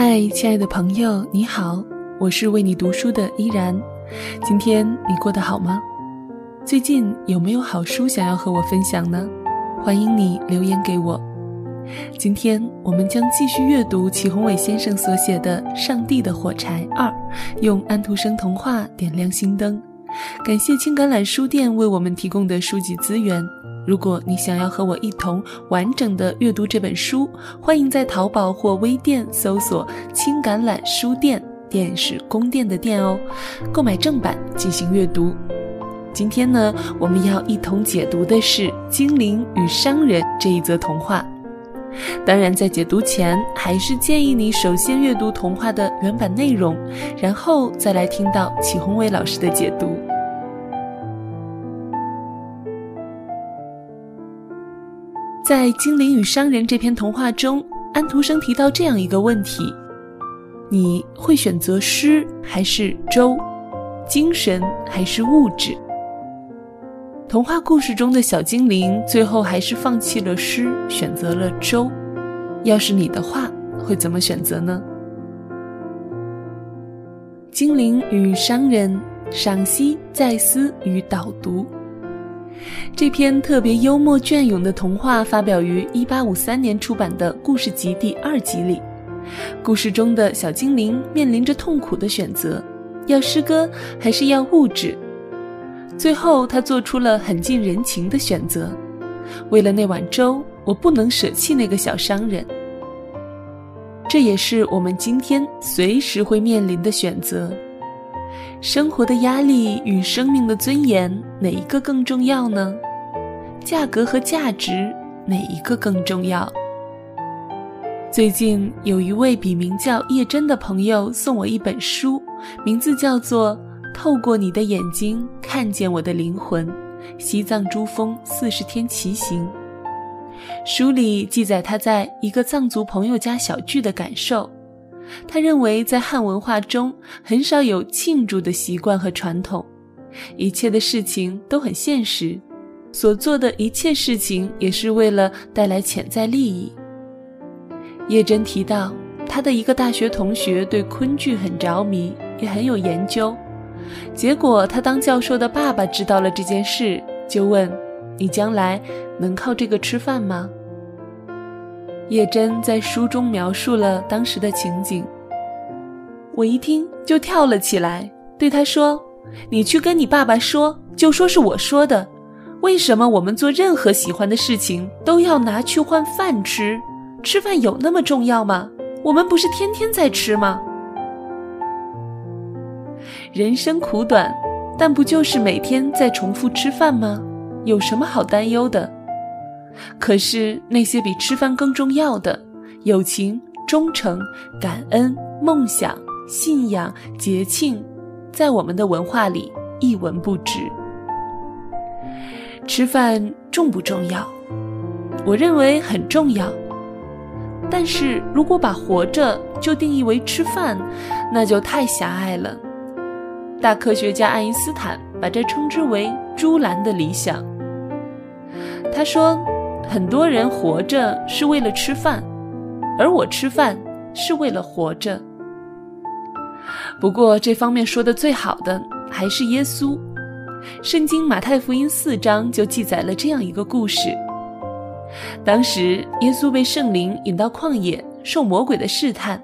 嗨，亲爱的朋友，你好，我是为你读书的依然。今天你过得好吗？最近有没有好书想要和我分享呢？欢迎你留言给我。今天我们将继续阅读祁宏伟先生所写的《上帝的火柴二》，用安徒生童话点亮心灯。感谢青橄榄书店为我们提供的书籍资源。如果你想要和我一同完整的阅读这本书，欢迎在淘宝或微店搜索“青橄榄书店”，店是宫殿的店哦，购买正版进行阅读。今天呢，我们要一同解读的是《精灵与商人》这一则童话。当然，在解读前，还是建议你首先阅读童话的原版内容，然后再来听到祁宏伟老师的解读。在《精灵与商人》这篇童话中，安徒生提到这样一个问题：你会选择诗还是粥？精神还是物质？童话故事中的小精灵最后还是放弃了诗，选择了粥。要是你的话，会怎么选择呢？《精灵与商人》赏析、再思与导读。这篇特别幽默隽永的童话发表于1853年出版的故事集第二集里。故事中的小精灵面临着痛苦的选择：要诗歌还是要物质？最后，他做出了很近人情的选择。为了那碗粥，我不能舍弃那个小商人。这也是我们今天随时会面临的选择。生活的压力与生命的尊严，哪一个更重要呢？价格和价值，哪一个更重要？最近有一位笔名叫叶真的朋友送我一本书，名字叫做《透过你的眼睛看见我的灵魂：西藏珠峰四十天骑行》。书里记载他在一个藏族朋友家小聚的感受。他认为，在汉文化中很少有庆祝的习惯和传统，一切的事情都很现实，所做的一切事情也是为了带来潜在利益。叶真提到，他的一个大学同学对昆剧很着迷，也很有研究，结果他当教授的爸爸知道了这件事，就问：“你将来能靠这个吃饭吗？”叶真在书中描述了当时的情景，我一听就跳了起来，对他说：“你去跟你爸爸说，就说是我说的。为什么我们做任何喜欢的事情都要拿去换饭吃？吃饭有那么重要吗？我们不是天天在吃吗？人生苦短，但不就是每天在重复吃饭吗？有什么好担忧的？”可是那些比吃饭更重要的友情、忠诚、感恩、梦想、信仰、节庆，在我们的文化里一文不值。吃饭重不重要？我认为很重要。但是如果把活着就定义为吃饭，那就太狭隘了。大科学家爱因斯坦把这称之为“朱兰的理想”。他说。很多人活着是为了吃饭，而我吃饭是为了活着。不过这方面说的最好的还是耶稣。圣经马太福音四章就记载了这样一个故事：当时耶稣被圣灵引到旷野，受魔鬼的试探，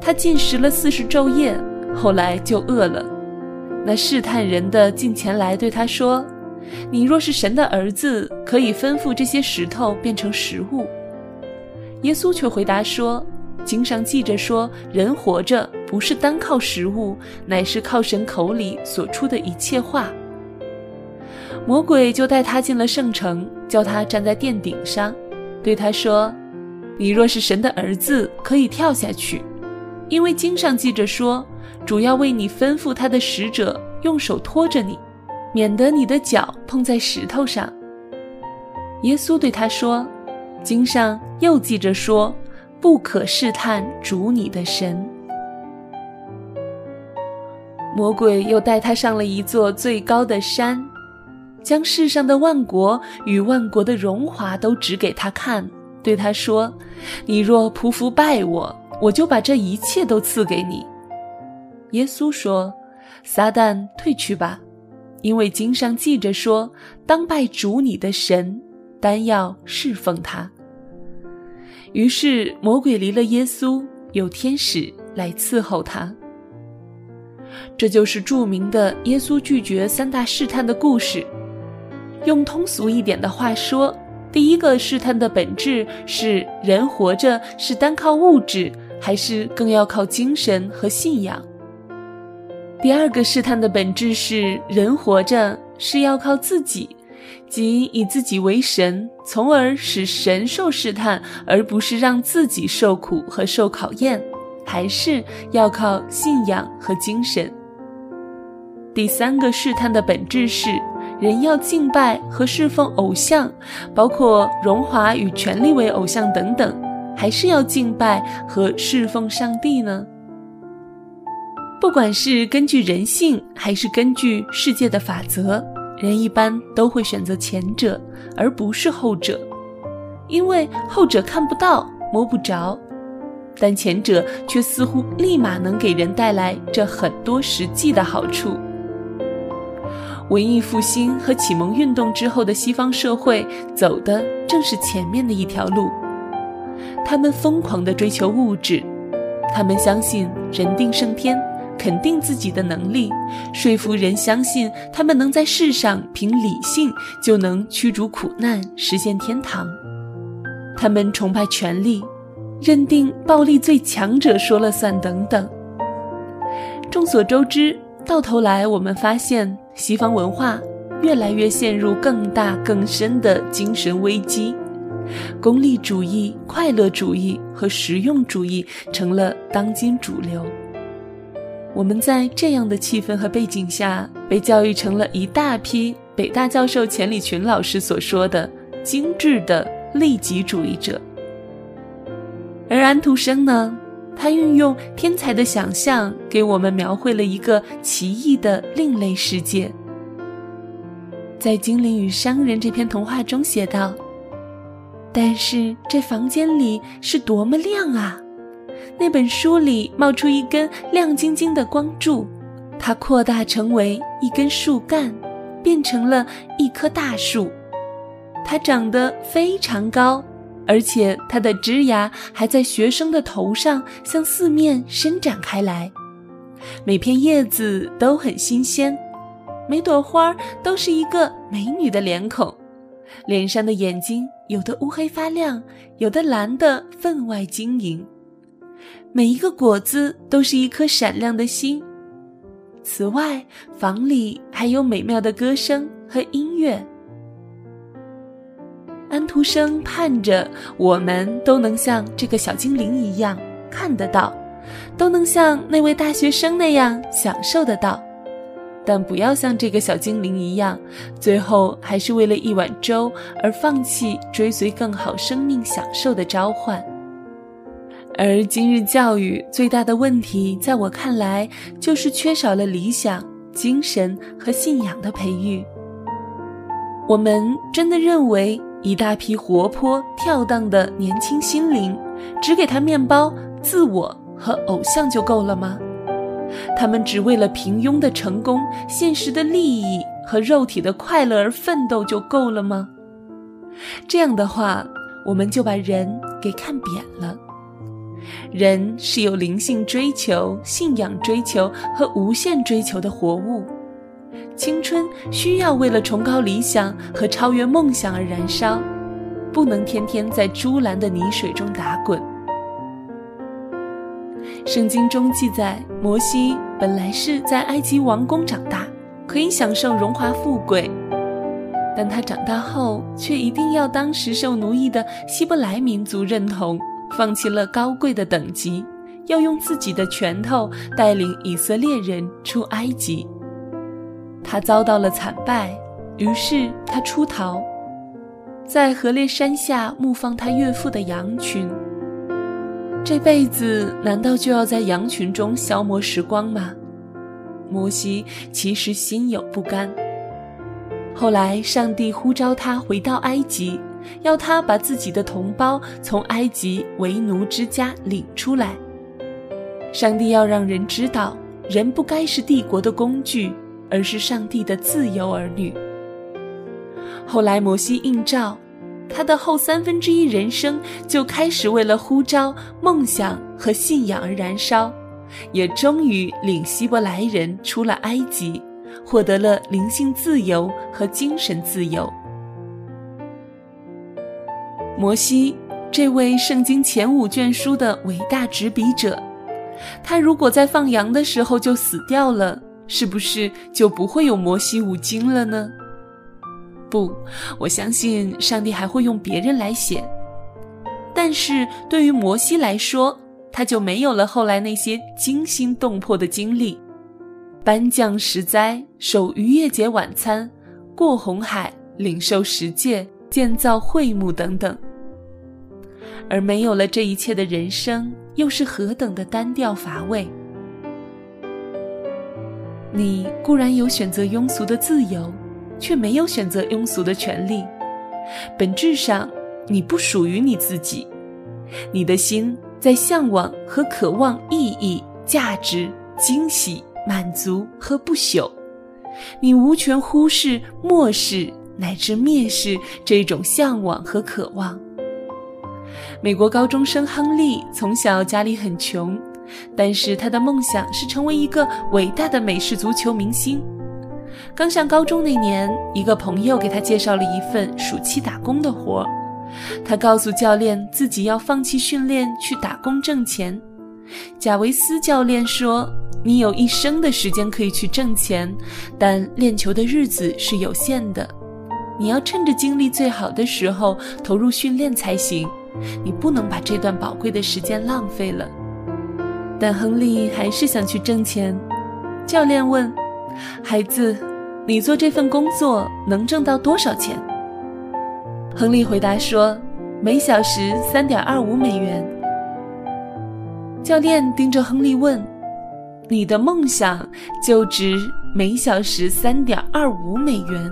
他进食了四十昼夜，后来就饿了。那试探人的近前来对他说。你若是神的儿子，可以吩咐这些石头变成食物。耶稣却回答说：“经上记着说，人活着不是单靠食物，乃是靠神口里所出的一切话。”魔鬼就带他进了圣城，叫他站在殿顶上，对他说：“你若是神的儿子，可以跳下去，因为经上记着说，主要为你吩咐他的使者用手托着你。”免得你的脚碰在石头上。耶稣对他说：“经上又记着说，不可试探主你的神。”魔鬼又带他上了一座最高的山，将世上的万国与万国的荣华都指给他看，对他说：“你若匍匐拜我，我就把这一切都赐给你。”耶稣说：“撒旦，退去吧，因为经上记着说，当拜主你的神，单要侍奉他。”于是魔鬼离了耶稣，有天使来伺候他。这就是著名的耶稣拒绝三大试探的故事。用通俗一点的话说，第一个试探的本质是人活着是单靠物质，还是更要靠精神和信仰？第二个试探的本质是人活着是要靠自己，即以自己为神，从而使神受试探，而不是让自己受苦和受考验，还是要靠信仰和精神？第三个试探的本质是。人要敬拜和侍奉偶像，包括荣华与权力为偶像等等，还是要敬拜和侍奉上帝呢？不管是根据人性，还是根据世界的法则，人一般都会选择前者，而不是后者，因为后者看不到、摸不着，但前者却似乎立马能给人带来这很多实际的好处。文艺复兴和启蒙运动之后的西方社会走的正是前面的一条路，他们疯狂地追求物质，他们相信人定胜天，肯定自己的能力，说服人相信他们能在世上凭理性就能驱逐苦难，实现天堂。他们崇拜权力，认定暴力最强者说了算等等。众所周知，到头来我们发现。西方文化越来越陷入更大更深的精神危机，功利主义、快乐主义和实用主义成了当今主流。我们在这样的气氛和背景下，被教育成了一大批北大教授钱理群老师所说的精致的利己主义者。而安徒生呢？他运用天才的想象，给我们描绘了一个奇异的另类世界。在《精灵与商人》这篇童话中写道：“但是这房间里是多么亮啊！那本书里冒出一根亮晶晶的光柱，它扩大成为一根树干，变成了一棵大树。它长得非常高。”而且它的枝芽还在学生的头上向四面伸展开来，每片叶子都很新鲜，每朵花都是一个美女的脸孔，脸上的眼睛有的乌黑发亮，有的蓝的分外晶莹，每一个果子都是一颗闪亮的心。此外，房里还有美妙的歌声和音乐。安徒生盼着我们都能像这个小精灵一样看得到，都能像那位大学生那样享受得到，但不要像这个小精灵一样，最后还是为了一碗粥而放弃追随更好生命享受的召唤。而今日教育最大的问题，在我看来，就是缺少了理想、精神和信仰的培育。我们真的认为？一大批活泼跳荡的年轻心灵，只给他面包、自我和偶像就够了吗？他们只为了平庸的成功、现实的利益和肉体的快乐而奋斗就够了吗？这样的话，我们就把人给看扁了。人是有灵性追求、信仰追求和无限追求的活物。青春需要为了崇高理想和超越梦想而燃烧，不能天天在猪栏的泥水中打滚。圣经中记载，摩西本来是在埃及王宫长大，可以享受荣华富贵，但他长大后却一定要当时受奴役的希伯来民族认同，放弃了高贵的等级，要用自己的拳头带领以色列人出埃及。他遭到了惨败，于是他出逃，在河烈山下牧放他岳父的羊群。这辈子难道就要在羊群中消磨时光吗？摩西其实心有不甘。后来上帝呼召他回到埃及，要他把自己的同胞从埃及为奴之家领出来，上帝要让人知道，人不该是帝国的工具，而是上帝的自由儿女。后来摩西应召，他的后三分之一人生就开始为了呼召、梦想和信仰而燃烧，也终于领希伯来人出了埃及，获得了灵性自由和精神自由。摩西，这位圣经前五卷书的伟大执笔者，他如果在放羊的时候就死掉了，是不是就不会有摩西五经了呢？不，我相信上帝还会用别人来写。但是对于摩西来说，他就没有了后来那些惊心动魄的经历：颁降十灾、守逾越节晚餐、过红海、领受十诫、建造会幕等等。而没有了这一切的人生，又是何等的单调乏味！你固然有选择庸俗的自由，却没有选择庸俗的权利。本质上，你不属于你自己。你的心在向往和渴望意义、价值、惊喜、满足和不朽。你无权忽视、漠视乃至蔑视这种向往和渴望。美国高中生亨利从小家里很穷，但是他的梦想是成为一个伟大的美式足球明星。刚上高中那年，一个朋友给他介绍了一份暑期打工的活他告诉教练自己要放弃训练去打工挣钱。贾维斯教练说：“你有一生的时间可以去挣钱，但练球的日子是有限的，你要趁着精力最好的时候投入训练才行。”你不能把这段宝贵的时间浪费了。但亨利还是想去挣钱。教练问：“孩子，你做这份工作能挣到多少钱？”亨利回答说：“每小时三点二五美元。”教练盯着亨利问：“你的梦想就值每小时三点二五美元？”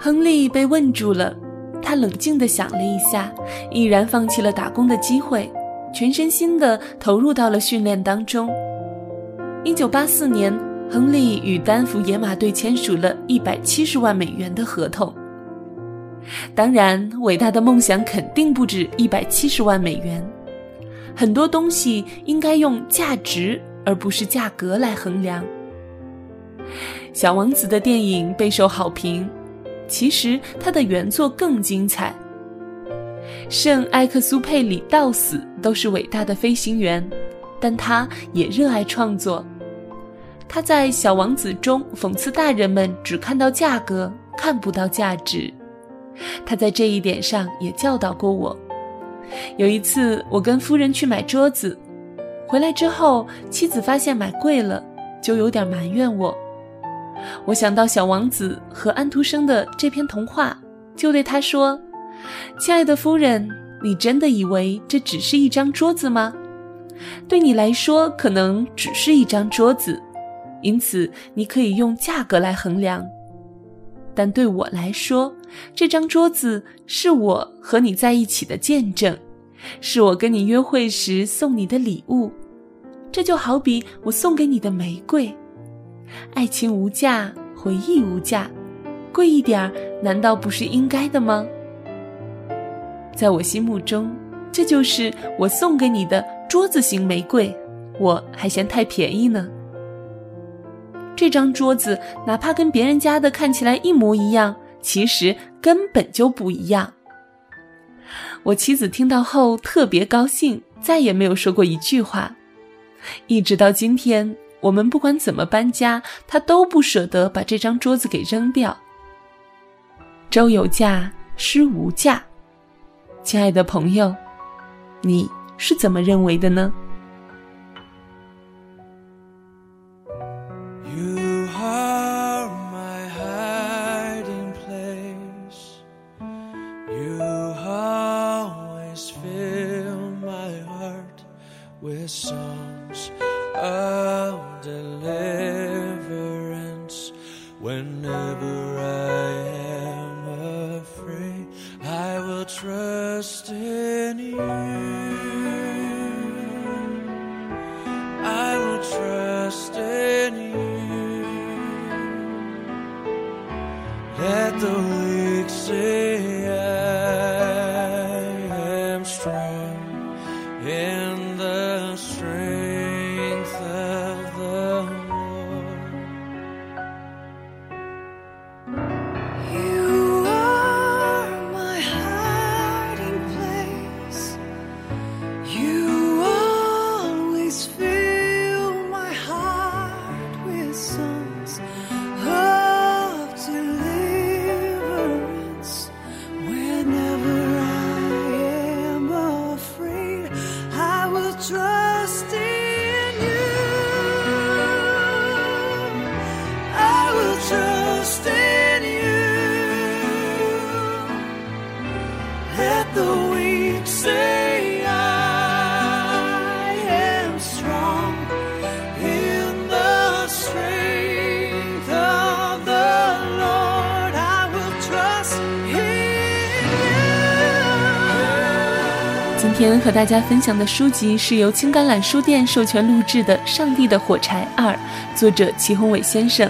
亨利被问住了。他冷静地想了一下，毅然放弃了打工的机会，全身心地投入到了训练当中。一九八四年，亨利与丹佛野马队签署了一百七十万美元的合同。当然，伟大的梦想肯定不止一百七十万美元。很多东西应该用价值而不是价格来衡量。小王子的电影备受好评。其实他的原作更精彩。圣埃克苏佩里到死都是伟大的飞行员，但他也热爱创作。他在《小王子》中讽刺大人们只看到价格，看不到价值。他在这一点上也教导过我。有一次，我跟夫人去买桌子，回来之后，妻子发现买贵了，就有点埋怨我。我想到小王子和安徒生的这篇童话，就对他说：“亲爱的夫人，你真的以为这只是一张桌子吗？对你来说，可能只是一张桌子，因此你可以用价格来衡量。但对我来说，这张桌子是我和你在一起的见证，是我跟你约会时送你的礼物。这就好比我送给你的玫瑰。”爱情无价，回忆无价，贵一点儿难道不是应该的吗？在我心目中，这就是我送给你的桌子型玫瑰，我还嫌太便宜呢。这张桌子哪怕跟别人家的看起来一模一样，其实根本就不一样。我妻子听到后特别高兴，再也没有说过一句话，一直到今天。我们不管怎么搬家，他都不舍得把这张桌子给扔掉。周有价，诗无价。亲爱的朋友，你是怎么认为的呢？今天和大家分享的书籍是由青橄榄书店授权录制的《上帝的火柴二》，作者齐宏伟先生。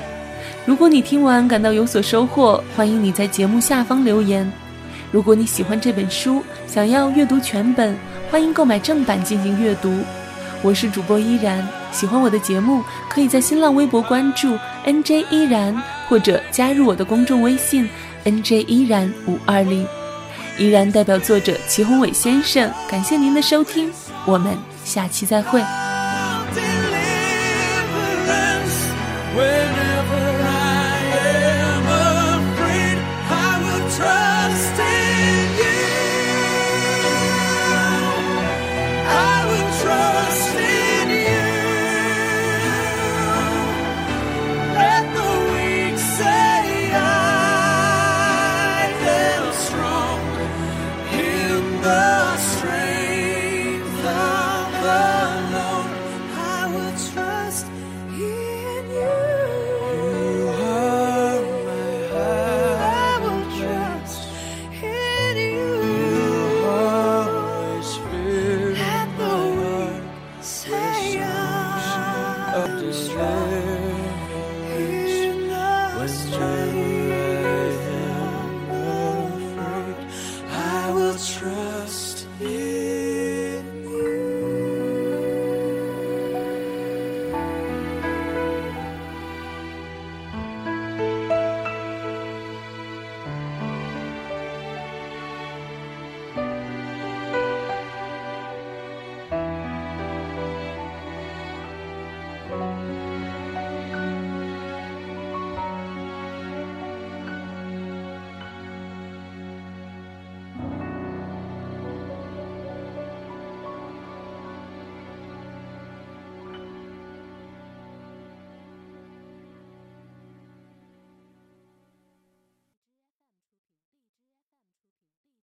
如果你听完感到有所收获，欢迎你在节目下方留言。如果你喜欢这本书，想要阅读全本，欢迎购买正版进行阅读。我是主播依然，喜欢我的节目，可以在新浪微博关注 NJ 依然，或者加入我的公众微信 NJ 依然五二零。依然代表作者齐宏伟先生，感谢您的收听，我们下期再会。